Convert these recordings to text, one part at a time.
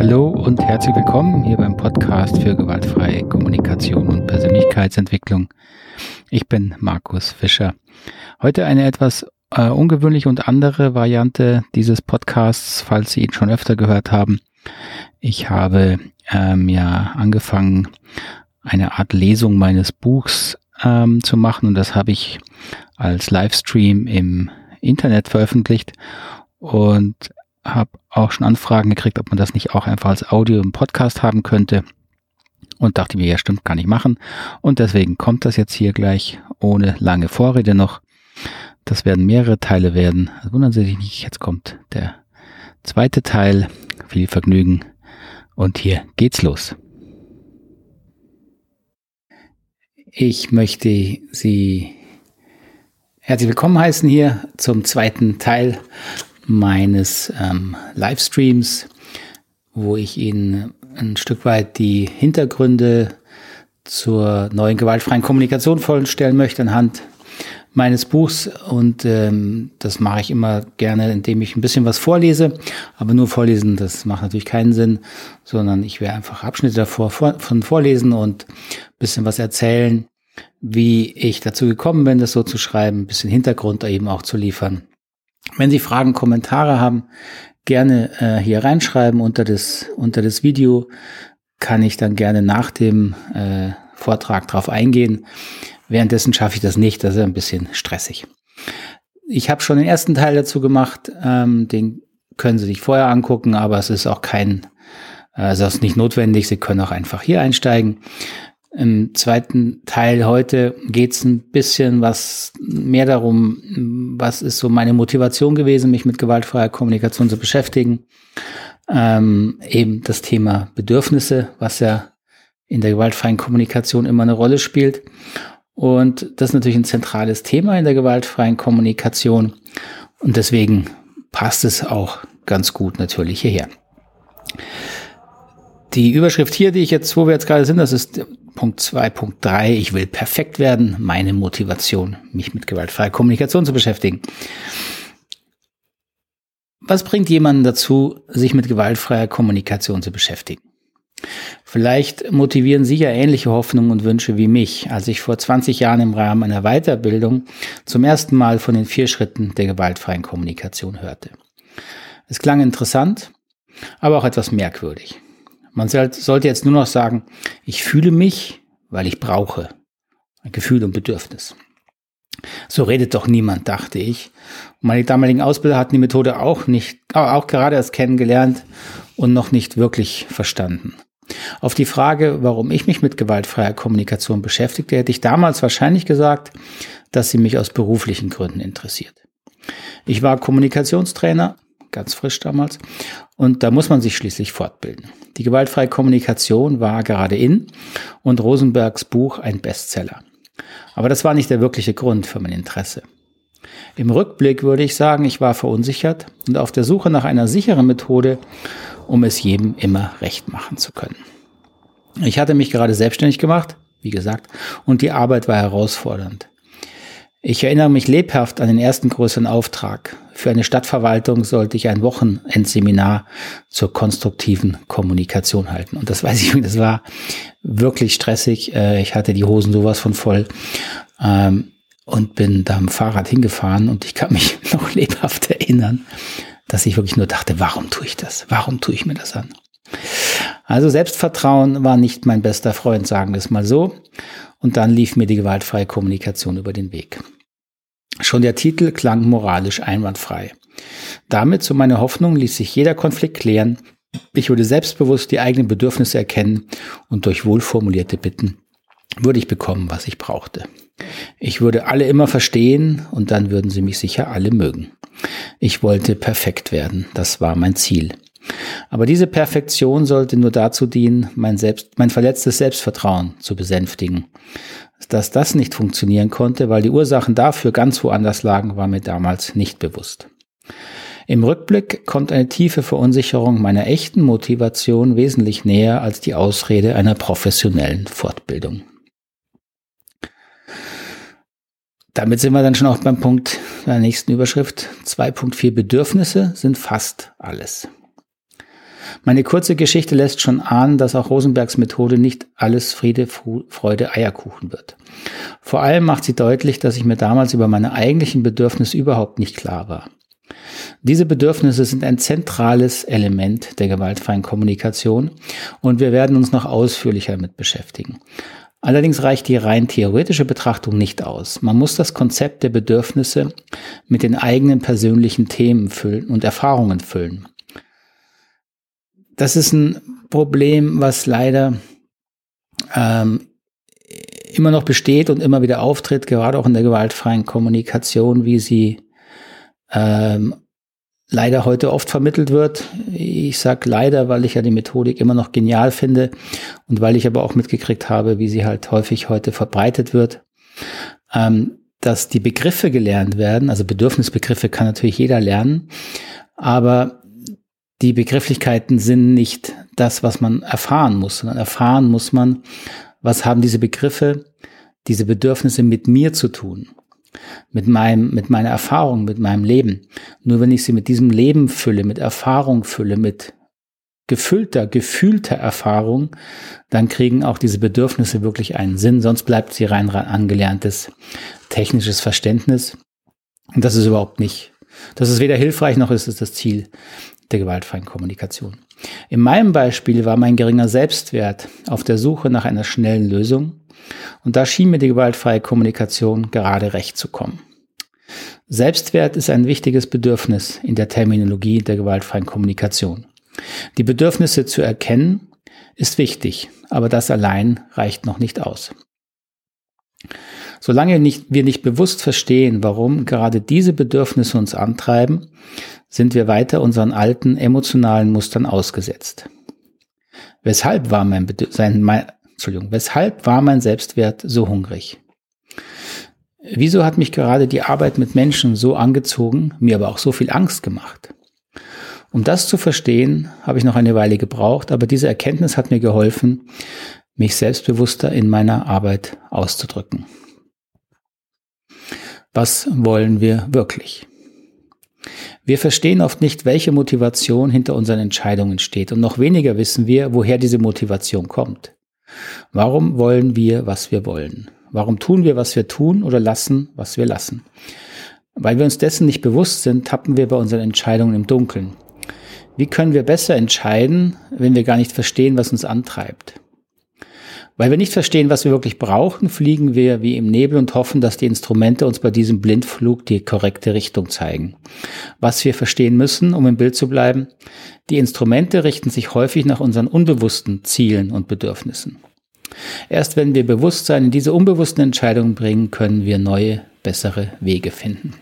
Hallo und herzlich willkommen hier beim Podcast für gewaltfreie Kommunikation und Persönlichkeitsentwicklung. Ich bin Markus Fischer. Heute eine etwas äh, ungewöhnliche und andere Variante dieses Podcasts, falls Sie ihn schon öfter gehört haben. Ich habe ähm, ja angefangen, eine Art Lesung meines Buchs ähm, zu machen und das habe ich als Livestream im Internet veröffentlicht und habe auch schon Anfragen gekriegt, ob man das nicht auch einfach als Audio im Podcast haben könnte. Und dachte mir, ja stimmt, kann ich machen. Und deswegen kommt das jetzt hier gleich ohne lange Vorrede noch. Das werden mehrere Teile werden. Also wundern Sie sich nicht, jetzt kommt der zweite Teil. Viel Vergnügen. Und hier geht's los. Ich möchte Sie herzlich willkommen heißen hier zum zweiten Teil meines ähm, Livestreams, wo ich Ihnen ein Stück weit die Hintergründe zur neuen gewaltfreien Kommunikation vorstellen möchte anhand meines Buchs und ähm, das mache ich immer gerne, indem ich ein bisschen was vorlese, aber nur vorlesen, das macht natürlich keinen Sinn, sondern ich werde einfach Abschnitte davor vor, von vorlesen und ein bisschen was erzählen, wie ich dazu gekommen bin, das so zu schreiben, ein bisschen Hintergrund eben auch zu liefern. Wenn Sie Fragen, Kommentare haben, gerne äh, hier reinschreiben unter das, unter das Video. Kann ich dann gerne nach dem äh, Vortrag drauf eingehen. Währenddessen schaffe ich das nicht, das ist ein bisschen stressig. Ich habe schon den ersten Teil dazu gemacht, ähm, den können Sie sich vorher angucken, aber es ist auch kein, also es ist nicht notwendig, Sie können auch einfach hier einsteigen. Im zweiten Teil heute geht es ein bisschen was mehr darum, was ist so meine Motivation gewesen, mich mit gewaltfreier Kommunikation zu beschäftigen. Ähm, eben das Thema Bedürfnisse, was ja in der gewaltfreien Kommunikation immer eine Rolle spielt. Und das ist natürlich ein zentrales Thema in der gewaltfreien Kommunikation. Und deswegen passt es auch ganz gut natürlich hierher. Die Überschrift hier, die ich jetzt, wo wir jetzt gerade sind, das ist Punkt 2, Punkt 3. Ich will perfekt werden. Meine Motivation, mich mit gewaltfreier Kommunikation zu beschäftigen. Was bringt jemanden dazu, sich mit gewaltfreier Kommunikation zu beschäftigen? Vielleicht motivieren Sie ja ähnliche Hoffnungen und Wünsche wie mich, als ich vor 20 Jahren im Rahmen einer Weiterbildung zum ersten Mal von den vier Schritten der gewaltfreien Kommunikation hörte. Es klang interessant, aber auch etwas merkwürdig. Man sollte jetzt nur noch sagen, ich fühle mich, weil ich brauche. Ein Gefühl und Bedürfnis. So redet doch niemand, dachte ich. Und meine damaligen Ausbilder hatten die Methode auch nicht, auch gerade erst kennengelernt und noch nicht wirklich verstanden. Auf die Frage, warum ich mich mit gewaltfreier Kommunikation beschäftigte, hätte ich damals wahrscheinlich gesagt, dass sie mich aus beruflichen Gründen interessiert. Ich war Kommunikationstrainer ganz frisch damals. Und da muss man sich schließlich fortbilden. Die gewaltfreie Kommunikation war gerade in und Rosenbergs Buch ein Bestseller. Aber das war nicht der wirkliche Grund für mein Interesse. Im Rückblick würde ich sagen, ich war verunsichert und auf der Suche nach einer sicheren Methode, um es jedem immer recht machen zu können. Ich hatte mich gerade selbstständig gemacht, wie gesagt, und die Arbeit war herausfordernd. Ich erinnere mich lebhaft an den ersten größeren Auftrag. Für eine Stadtverwaltung sollte ich ein Wochenendseminar zur konstruktiven Kommunikation halten. Und das weiß ich, das war wirklich stressig. Äh, ich hatte die Hosen sowas von voll ähm, und bin da am Fahrrad hingefahren und ich kann mich noch lebhaft erinnern, dass ich wirklich nur dachte, warum tue ich das? Warum tue ich mir das an? Also Selbstvertrauen war nicht mein bester Freund, sagen wir es mal so. Und dann lief mir die gewaltfreie Kommunikation über den Weg. Schon der Titel klang moralisch einwandfrei. Damit, zu meiner Hoffnung, ließ sich jeder Konflikt klären. Ich würde selbstbewusst die eigenen Bedürfnisse erkennen und durch wohlformulierte Bitten würde ich bekommen, was ich brauchte. Ich würde alle immer verstehen und dann würden sie mich sicher alle mögen. Ich wollte perfekt werden, das war mein Ziel. Aber diese Perfektion sollte nur dazu dienen, mein, selbst, mein verletztes Selbstvertrauen zu besänftigen. Dass das nicht funktionieren konnte, weil die Ursachen dafür ganz woanders lagen, war mir damals nicht bewusst. Im Rückblick kommt eine tiefe Verunsicherung meiner echten Motivation wesentlich näher als die Ausrede einer professionellen Fortbildung. Damit sind wir dann schon auch beim Punkt der nächsten Überschrift. 2.4 Bedürfnisse sind fast alles. Meine kurze Geschichte lässt schon ahnen, dass auch Rosenbergs Methode nicht alles Friede, Freude, Eierkuchen wird. Vor allem macht sie deutlich, dass ich mir damals über meine eigentlichen Bedürfnisse überhaupt nicht klar war. Diese Bedürfnisse sind ein zentrales Element der gewaltfreien Kommunikation und wir werden uns noch ausführlicher damit beschäftigen. Allerdings reicht die rein theoretische Betrachtung nicht aus. Man muss das Konzept der Bedürfnisse mit den eigenen persönlichen Themen füllen und Erfahrungen füllen. Das ist ein Problem, was leider ähm, immer noch besteht und immer wieder auftritt, gerade auch in der gewaltfreien Kommunikation, wie sie ähm, leider heute oft vermittelt wird. Ich sage leider, weil ich ja die Methodik immer noch genial finde und weil ich aber auch mitgekriegt habe, wie sie halt häufig heute verbreitet wird, ähm, dass die Begriffe gelernt werden. Also Bedürfnisbegriffe kann natürlich jeder lernen, aber die Begrifflichkeiten sind nicht das, was man erfahren muss, sondern erfahren muss man, was haben diese Begriffe, diese Bedürfnisse mit mir zu tun mit meinem, mit meiner Erfahrung, mit meinem Leben. Nur wenn ich sie mit diesem Leben fülle, mit Erfahrung fülle, mit gefüllter, gefühlter Erfahrung, dann kriegen auch diese Bedürfnisse wirklich einen Sinn. Sonst bleibt sie rein, rein angelerntes technisches Verständnis. Und das ist überhaupt nicht, das ist weder hilfreich noch ist es das Ziel der gewaltfreien Kommunikation. In meinem Beispiel war mein geringer Selbstwert auf der Suche nach einer schnellen Lösung und da schien mir die gewaltfreie Kommunikation gerade recht zu kommen. Selbstwert ist ein wichtiges Bedürfnis in der Terminologie der gewaltfreien Kommunikation. Die Bedürfnisse zu erkennen ist wichtig, aber das allein reicht noch nicht aus. Solange nicht, wir nicht bewusst verstehen, warum gerade diese Bedürfnisse uns antreiben, sind wir weiter unseren alten emotionalen Mustern ausgesetzt. Weshalb war mein, Bedürf mein, Entschuldigung, weshalb war mein Selbstwert so hungrig? Wieso hat mich gerade die Arbeit mit Menschen so angezogen, mir aber auch so viel Angst gemacht? Um das zu verstehen, habe ich noch eine Weile gebraucht, aber diese Erkenntnis hat mir geholfen, mich selbstbewusster in meiner Arbeit auszudrücken. Was wollen wir wirklich? Wir verstehen oft nicht, welche Motivation hinter unseren Entscheidungen steht und noch weniger wissen wir, woher diese Motivation kommt. Warum wollen wir, was wir wollen? Warum tun wir, was wir tun oder lassen, was wir lassen? Weil wir uns dessen nicht bewusst sind, tappen wir bei unseren Entscheidungen im Dunkeln. Wie können wir besser entscheiden, wenn wir gar nicht verstehen, was uns antreibt? Weil wir nicht verstehen, was wir wirklich brauchen, fliegen wir wie im Nebel und hoffen, dass die Instrumente uns bei diesem Blindflug die korrekte Richtung zeigen. Was wir verstehen müssen, um im Bild zu bleiben, die Instrumente richten sich häufig nach unseren unbewussten Zielen und Bedürfnissen. Erst wenn wir Bewusstsein in diese unbewussten Entscheidungen bringen, können wir neue, bessere Wege finden.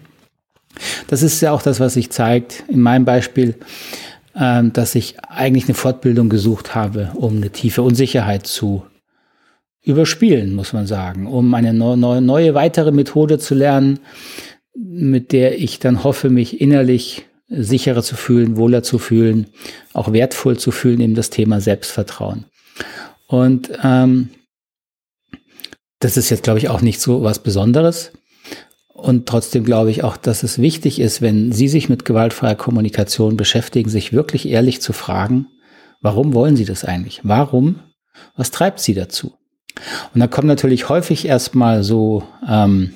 Das ist ja auch das, was sich zeigt in meinem Beispiel, ähm, dass ich eigentlich eine Fortbildung gesucht habe, um eine tiefe Unsicherheit zu überspielen, muss man sagen, um eine neue, neue weitere Methode zu lernen, mit der ich dann hoffe, mich innerlich sicherer zu fühlen, wohler zu fühlen, auch wertvoll zu fühlen, eben das Thema Selbstvertrauen. Und ähm, das ist jetzt, glaube ich, auch nicht so was Besonderes. Und trotzdem glaube ich auch, dass es wichtig ist, wenn Sie sich mit gewaltfreier Kommunikation beschäftigen, sich wirklich ehrlich zu fragen, warum wollen Sie das eigentlich? Warum? Was treibt Sie dazu? Und da kommen natürlich häufig erstmal so, ähm,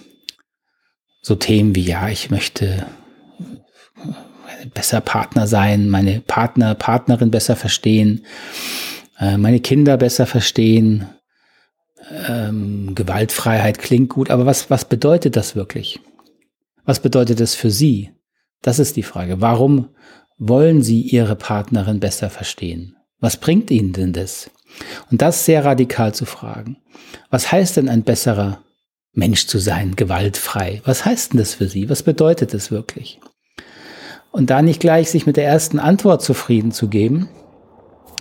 so Themen wie, ja, ich möchte besser Partner sein, meine Partner, Partnerin besser verstehen, äh, meine Kinder besser verstehen. Ähm, Gewaltfreiheit klingt gut, aber was, was bedeutet das wirklich? Was bedeutet das für Sie? Das ist die Frage. Warum wollen Sie Ihre Partnerin besser verstehen? Was bringt Ihnen denn das? Und das sehr radikal zu fragen. Was heißt denn ein besserer Mensch zu sein, gewaltfrei? Was heißt denn das für Sie? Was bedeutet das wirklich? Und da nicht gleich sich mit der ersten Antwort zufrieden zu geben,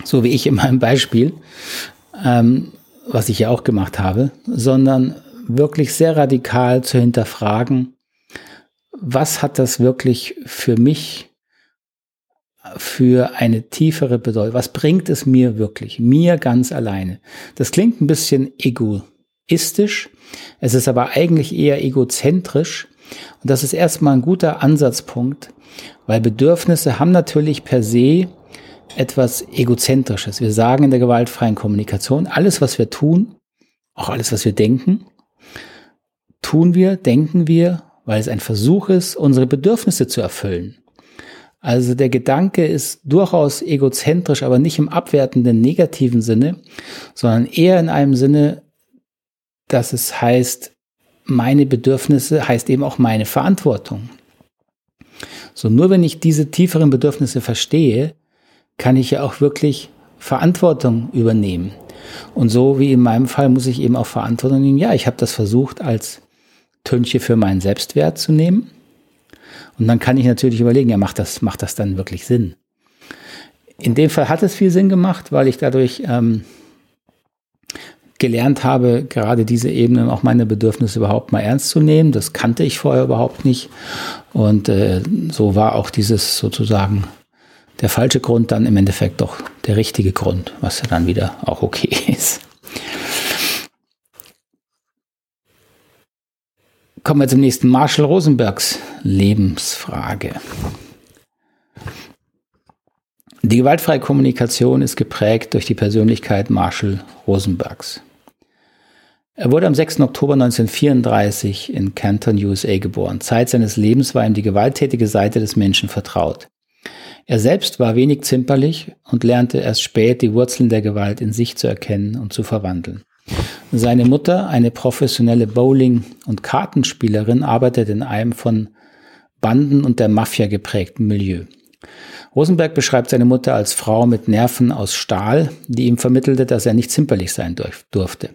so wie ich in meinem Beispiel, ähm, was ich ja auch gemacht habe, sondern wirklich sehr radikal zu hinterfragen, was hat das wirklich für mich für eine tiefere Bedeutung? Was bringt es mir wirklich? Mir ganz alleine. Das klingt ein bisschen egoistisch. Es ist aber eigentlich eher egozentrisch. Und das ist erstmal ein guter Ansatzpunkt, weil Bedürfnisse haben natürlich per se etwas Egozentrisches. Wir sagen in der gewaltfreien Kommunikation, alles, was wir tun, auch alles, was wir denken, tun wir, denken wir, weil es ein Versuch ist, unsere Bedürfnisse zu erfüllen. Also der Gedanke ist durchaus egozentrisch, aber nicht im abwertenden negativen Sinne, sondern eher in einem Sinne, dass es heißt, meine Bedürfnisse heißt eben auch meine Verantwortung. So nur wenn ich diese tieferen Bedürfnisse verstehe, kann ich ja auch wirklich Verantwortung übernehmen. Und so wie in meinem Fall muss ich eben auch Verantwortung nehmen. Ja, ich habe das versucht als Tönche für meinen Selbstwert zu nehmen. Und dann kann ich natürlich überlegen, ja, macht das, macht das dann wirklich Sinn? In dem Fall hat es viel Sinn gemacht, weil ich dadurch ähm, gelernt habe, gerade diese Ebene, auch meine Bedürfnisse überhaupt mal ernst zu nehmen. Das kannte ich vorher überhaupt nicht. Und äh, so war auch dieses sozusagen der falsche Grund dann im Endeffekt doch der richtige Grund, was ja dann wieder auch okay ist. Kommen wir zum nächsten Marshall Rosenbergs Lebensfrage. Die gewaltfreie Kommunikation ist geprägt durch die Persönlichkeit Marshall Rosenbergs. Er wurde am 6. Oktober 1934 in Canton, USA geboren. Zeit seines Lebens war ihm die gewalttätige Seite des Menschen vertraut. Er selbst war wenig zimperlich und lernte erst spät die Wurzeln der Gewalt in sich zu erkennen und zu verwandeln. Seine Mutter, eine professionelle Bowling- und Kartenspielerin, arbeitete in einem von Banden und der Mafia geprägten Milieu. Rosenberg beschreibt seine Mutter als Frau mit Nerven aus Stahl, die ihm vermittelte, dass er nicht zimperlich sein durfte.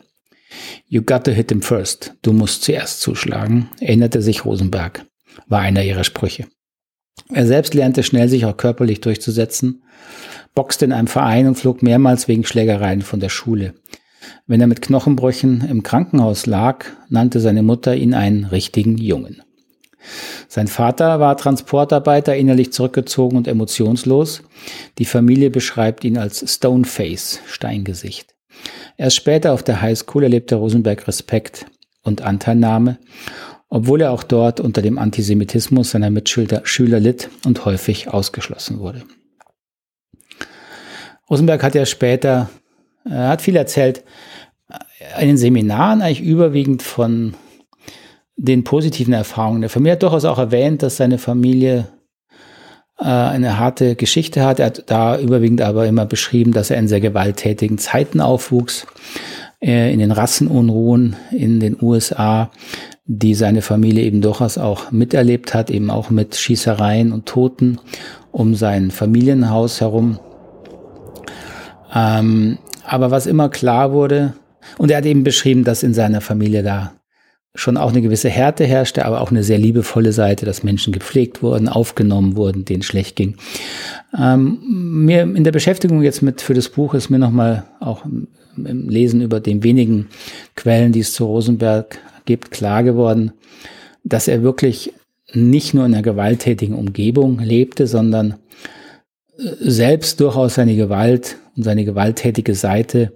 You got to hit him first. Du musst zuerst zuschlagen, erinnerte sich Rosenberg, war einer ihrer Sprüche. Er selbst lernte schnell, sich auch körperlich durchzusetzen, boxte in einem Verein und flog mehrmals wegen Schlägereien von der Schule. Wenn er mit Knochenbrüchen im Krankenhaus lag, nannte seine Mutter ihn einen richtigen Jungen. Sein Vater war Transportarbeiter, innerlich zurückgezogen und emotionslos. Die Familie beschreibt ihn als Stoneface, Steingesicht. Erst später auf der Highschool erlebte Rosenberg Respekt und Anteilnahme, obwohl er auch dort unter dem Antisemitismus seiner Mitschüler Schüler litt und häufig ausgeschlossen wurde. Rosenberg hat ja später, er hat viel erzählt, in den Seminaren eigentlich überwiegend von den positiven Erfahrungen der Familie. Er hat durchaus auch erwähnt, dass seine Familie äh, eine harte Geschichte hat. Er hat da überwiegend aber immer beschrieben, dass er in sehr gewalttätigen Zeiten aufwuchs, äh, in den Rassenunruhen in den USA, die seine Familie eben durchaus auch miterlebt hat, eben auch mit Schießereien und Toten um sein Familienhaus herum. Ähm, aber was immer klar wurde, und er hat eben beschrieben, dass in seiner Familie da schon auch eine gewisse Härte herrschte, aber auch eine sehr liebevolle Seite, dass Menschen gepflegt wurden, aufgenommen wurden, denen schlecht ging. Ähm, mir in der Beschäftigung jetzt mit für das Buch ist mir nochmal auch im Lesen über den wenigen Quellen, die es zu Rosenberg gibt, klar geworden, dass er wirklich nicht nur in einer gewalttätigen Umgebung lebte, sondern selbst durchaus seine Gewalt und seine gewalttätige Seite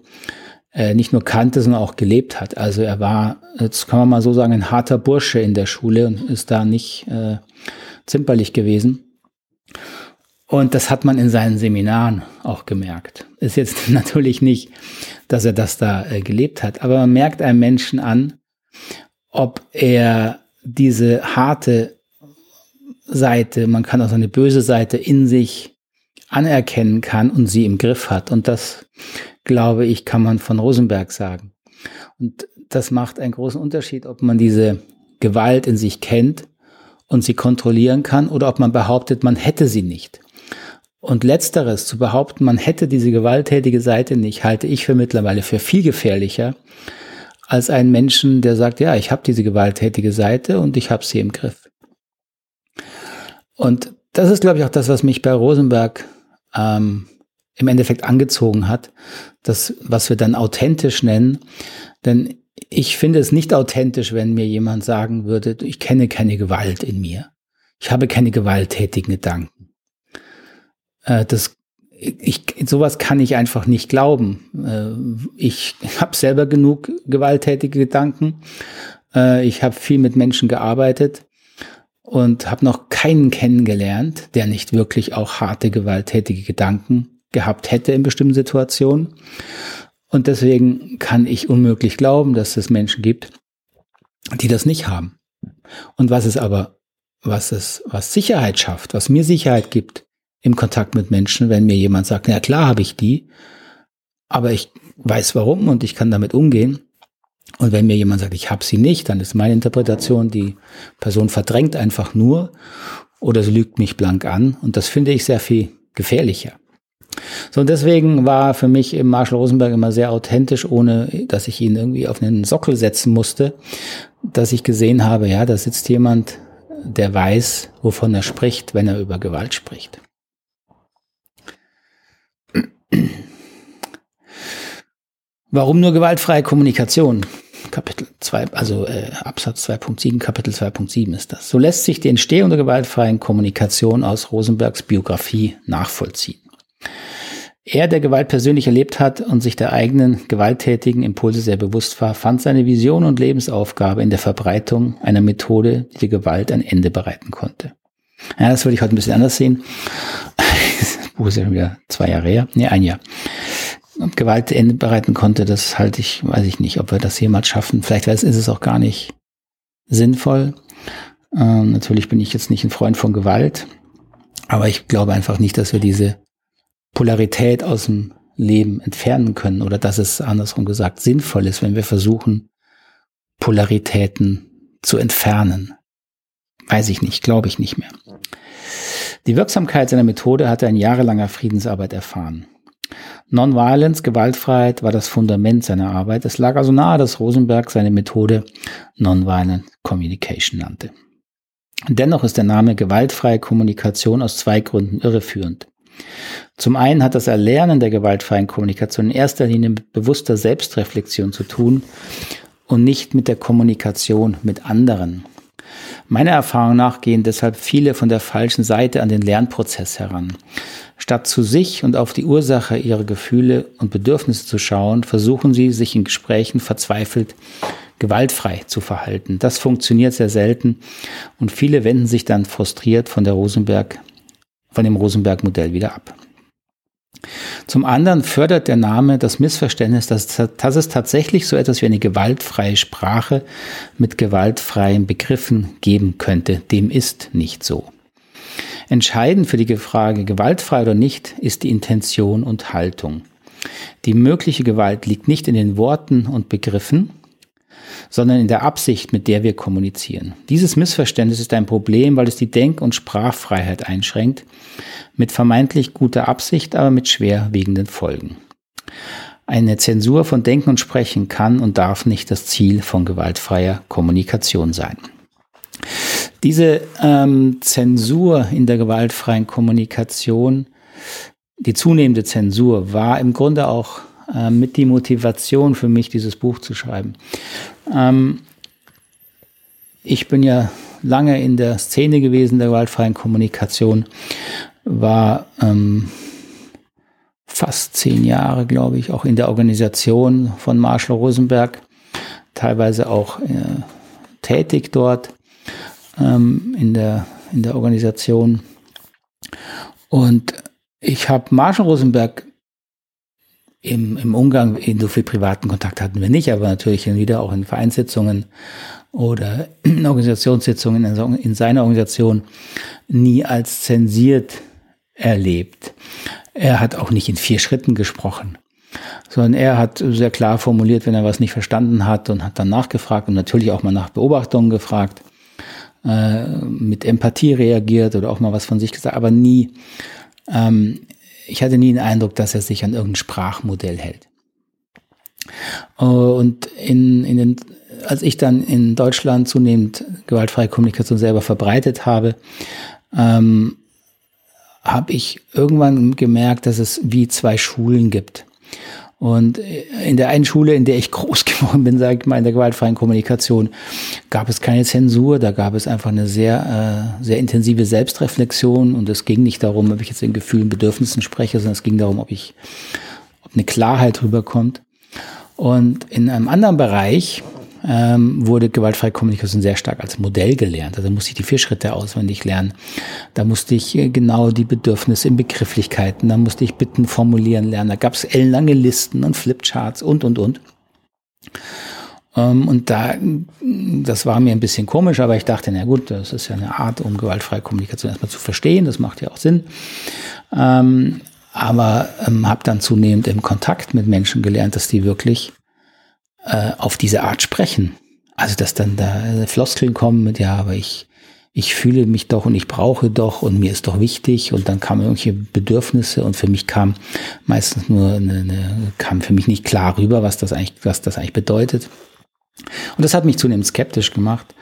äh, nicht nur kannte, sondern auch gelebt hat. Also er war, jetzt kann man mal so sagen, ein harter Bursche in der Schule und ist da nicht äh, zimperlich gewesen. Und das hat man in seinen Seminaren auch gemerkt. Ist jetzt natürlich nicht, dass er das da äh, gelebt hat, aber man merkt einem Menschen an, ob er diese harte Seite, man kann auch seine böse Seite in sich anerkennen kann und sie im Griff hat. Und das glaube ich, kann man von Rosenberg sagen. Und das macht einen großen Unterschied, ob man diese Gewalt in sich kennt und sie kontrollieren kann oder ob man behauptet, man hätte sie nicht. Und letzteres, zu behaupten, man hätte diese gewalttätige Seite nicht, halte ich für mittlerweile für viel gefährlicher als einen Menschen, der sagt, ja, ich habe diese gewalttätige Seite und ich habe sie im Griff. Und das ist, glaube ich, auch das, was mich bei Rosenberg ähm, im Endeffekt angezogen hat, das, was wir dann authentisch nennen. Denn ich finde es nicht authentisch, wenn mir jemand sagen würde, ich kenne keine Gewalt in mir. Ich habe keine gewalttätigen Gedanken. Äh, das, ich, sowas kann ich einfach nicht glauben. Äh, ich habe selber genug gewalttätige Gedanken. Äh, ich habe viel mit Menschen gearbeitet und habe noch keinen kennengelernt, der nicht wirklich auch harte gewalttätige Gedanken gehabt hätte in bestimmten Situationen. Und deswegen kann ich unmöglich glauben, dass es Menschen gibt, die das nicht haben. Und was es aber, was es, was Sicherheit schafft, was mir Sicherheit gibt im Kontakt mit Menschen, wenn mir jemand sagt, na klar habe ich die, aber ich weiß warum und ich kann damit umgehen. Und wenn mir jemand sagt, ich habe sie nicht, dann ist meine Interpretation, die Person verdrängt einfach nur oder sie lügt mich blank an. Und das finde ich sehr viel gefährlicher. So, und deswegen war für mich im Marshall Rosenberg immer sehr authentisch, ohne dass ich ihn irgendwie auf einen Sockel setzen musste, dass ich gesehen habe, ja, da sitzt jemand, der weiß, wovon er spricht, wenn er über Gewalt spricht. Warum nur gewaltfreie Kommunikation? Kapitel 2, also äh, Absatz 2.7, Kapitel 2.7 ist das. So lässt sich die Entstehung der gewaltfreien Kommunikation aus Rosenbergs Biografie nachvollziehen. Er, der Gewalt persönlich erlebt hat und sich der eigenen gewalttätigen Impulse sehr bewusst war, fand seine Vision und Lebensaufgabe in der Verbreitung einer Methode, die der Gewalt ein Ende bereiten konnte. Ja, das würde ich heute ein bisschen anders sehen. Das Buch ist ja schon wieder zwei Jahre her. Nee, ein Jahr. Gewalt Ende bereiten konnte, das halte ich, weiß ich nicht, ob wir das jemals schaffen. Vielleicht ist es auch gar nicht sinnvoll. Ähm, natürlich bin ich jetzt nicht ein Freund von Gewalt, aber ich glaube einfach nicht, dass wir diese Polarität aus dem Leben entfernen können oder dass es andersrum gesagt sinnvoll ist, wenn wir versuchen, Polaritäten zu entfernen. Weiß ich nicht, glaube ich nicht mehr. Die Wirksamkeit seiner Methode hat er in jahrelanger Friedensarbeit erfahren. Nonviolence, Gewaltfreiheit war das Fundament seiner Arbeit. Es lag also nahe, dass Rosenberg seine Methode Nonviolent Communication nannte. Dennoch ist der Name gewaltfreie Kommunikation aus zwei Gründen irreführend. Zum einen hat das Erlernen der gewaltfreien Kommunikation in erster Linie mit bewusster Selbstreflexion zu tun und nicht mit der Kommunikation mit anderen. Meiner Erfahrung nach gehen deshalb viele von der falschen Seite an den Lernprozess heran. Statt zu sich und auf die Ursache ihrer Gefühle und Bedürfnisse zu schauen, versuchen sie, sich in Gesprächen verzweifelt gewaltfrei zu verhalten. Das funktioniert sehr selten und viele wenden sich dann frustriert von der Rosenberg von dem Rosenberg-Modell wieder ab. Zum anderen fördert der Name das Missverständnis, dass, dass, es tatsächlich so etwas wie eine gewaltfreie Sprache mit gewaltfreien Begriffen geben könnte. Dem ist nicht so. Entscheidend für die Frage gewaltfrei oder nicht ist die Intention und Haltung. Die mögliche Gewalt liegt nicht in den Worten und Begriffen, sondern in der Absicht, mit der wir kommunizieren. Dieses Missverständnis ist ein Problem, weil es die Denk- und Sprachfreiheit einschränkt, mit vermeintlich guter Absicht, aber mit schwerwiegenden Folgen. Eine Zensur von Denken und Sprechen kann und darf nicht das Ziel von gewaltfreier Kommunikation sein. Diese ähm, Zensur in der gewaltfreien Kommunikation, die zunehmende Zensur, war im Grunde auch äh, mit die Motivation für mich, dieses Buch zu schreiben. Ähm, ich bin ja lange in der Szene gewesen der gewaltfreien Kommunikation, war ähm, fast zehn Jahre, glaube ich, auch in der Organisation von Marshall Rosenberg, teilweise auch äh, tätig dort ähm, in, der, in der Organisation. Und ich habe Marshall Rosenberg im, im Umgang, in so viel privaten Kontakt hatten wir nicht, aber natürlich wieder auch in Vereinssitzungen oder in Organisationssitzungen in, in seiner Organisation nie als zensiert erlebt. Er hat auch nicht in vier Schritten gesprochen, sondern er hat sehr klar formuliert, wenn er was nicht verstanden hat und hat dann nachgefragt und natürlich auch mal nach Beobachtungen gefragt, äh, mit Empathie reagiert oder auch mal was von sich gesagt, aber nie ähm, ich hatte nie den Eindruck, dass er sich an irgendein Sprachmodell hält. Und in, in den, als ich dann in Deutschland zunehmend gewaltfreie Kommunikation selber verbreitet habe, ähm, habe ich irgendwann gemerkt, dass es wie zwei Schulen gibt. Und in der einen Schule, in der ich groß geworden bin, sage ich mal, in der gewaltfreien Kommunikation, gab es keine Zensur, da gab es einfach eine sehr, äh, sehr intensive Selbstreflexion und es ging nicht darum, ob ich jetzt in Gefühlen, Bedürfnissen spreche, sondern es ging darum, ob ich, ob eine Klarheit rüberkommt. Und in einem anderen Bereich, ähm, wurde gewaltfreie Kommunikation sehr stark als Modell gelernt. Also musste ich die vier Schritte auswendig lernen. Da musste ich äh, genau die Bedürfnisse in Begrifflichkeiten, da musste ich Bitten formulieren lernen. Da gab es ellenlange Listen und Flipcharts und, und, und. Ähm, und da, das war mir ein bisschen komisch, aber ich dachte, na gut, das ist ja eine Art, um gewaltfreie Kommunikation erstmal zu verstehen. Das macht ja auch Sinn. Ähm, aber ähm, habe dann zunehmend im Kontakt mit Menschen gelernt, dass die wirklich äh, auf diese Art sprechen. Also dass dann da Floskeln kommen mit, ja, aber ich, ich fühle mich doch und ich brauche doch und mir ist doch wichtig und dann kamen irgendwelche Bedürfnisse und für mich kam meistens nur eine, eine kam für mich nicht klar rüber, was das eigentlich, was das eigentlich bedeutet. Und das hat mich zunehmend skeptisch gemacht.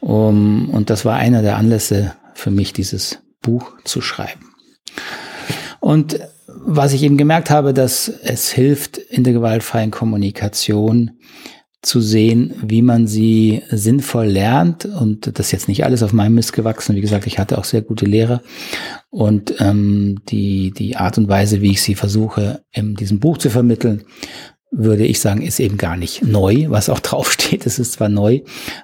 Um, und das war einer der Anlässe für mich, dieses Buch zu schreiben. Und was ich eben gemerkt habe, dass es hilft in der gewaltfreien Kommunikation zu sehen, wie man sie sinnvoll lernt. Und das ist jetzt nicht alles auf meinem Mist gewachsen. Wie gesagt, ich hatte auch sehr gute Lehrer. Und ähm, die, die Art und Weise, wie ich sie versuche, in diesem Buch zu vermitteln, würde ich sagen, ist eben gar nicht neu, was auch draufsteht. Es ist zwar neu,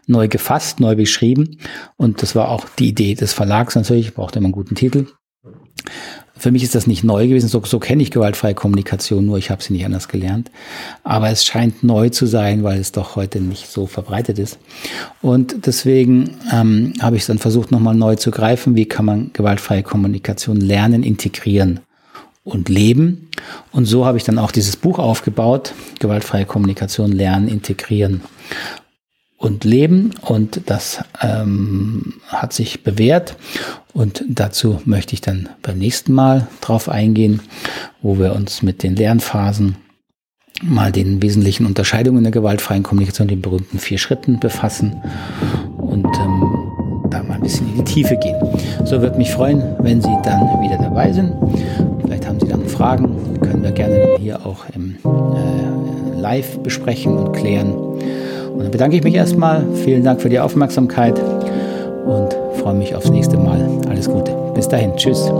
neu gefasst, neu beschrieben. Und das war auch die Idee des Verlags natürlich, braucht immer einen guten Titel. Für mich ist das nicht neu gewesen, so, so kenne ich gewaltfreie Kommunikation, nur ich habe sie nicht anders gelernt. Aber es scheint neu zu sein, weil es doch heute nicht so verbreitet ist. Und deswegen ähm, habe ich dann versucht, nochmal neu zu greifen, wie kann man gewaltfreie Kommunikation lernen, integrieren und leben. Und so habe ich dann auch dieses Buch aufgebaut, Gewaltfreie Kommunikation lernen, integrieren und leben. Und das ähm, hat sich bewährt. Und dazu möchte ich dann beim nächsten Mal drauf eingehen, wo wir uns mit den Lernphasen mal den wesentlichen Unterscheidungen der gewaltfreien Kommunikation, den berühmten vier Schritten befassen und ähm, da mal ein bisschen in die Tiefe gehen. So würde mich freuen, wenn Sie dann wieder dabei sind. Vielleicht haben Sie dann Fragen, können wir gerne hier auch im äh, Live besprechen und klären. Und dann bedanke ich mich erstmal. Vielen Dank für die Aufmerksamkeit und freue mich aufs nächste Mal. Alles Gute. Bis dahin. Tschüss.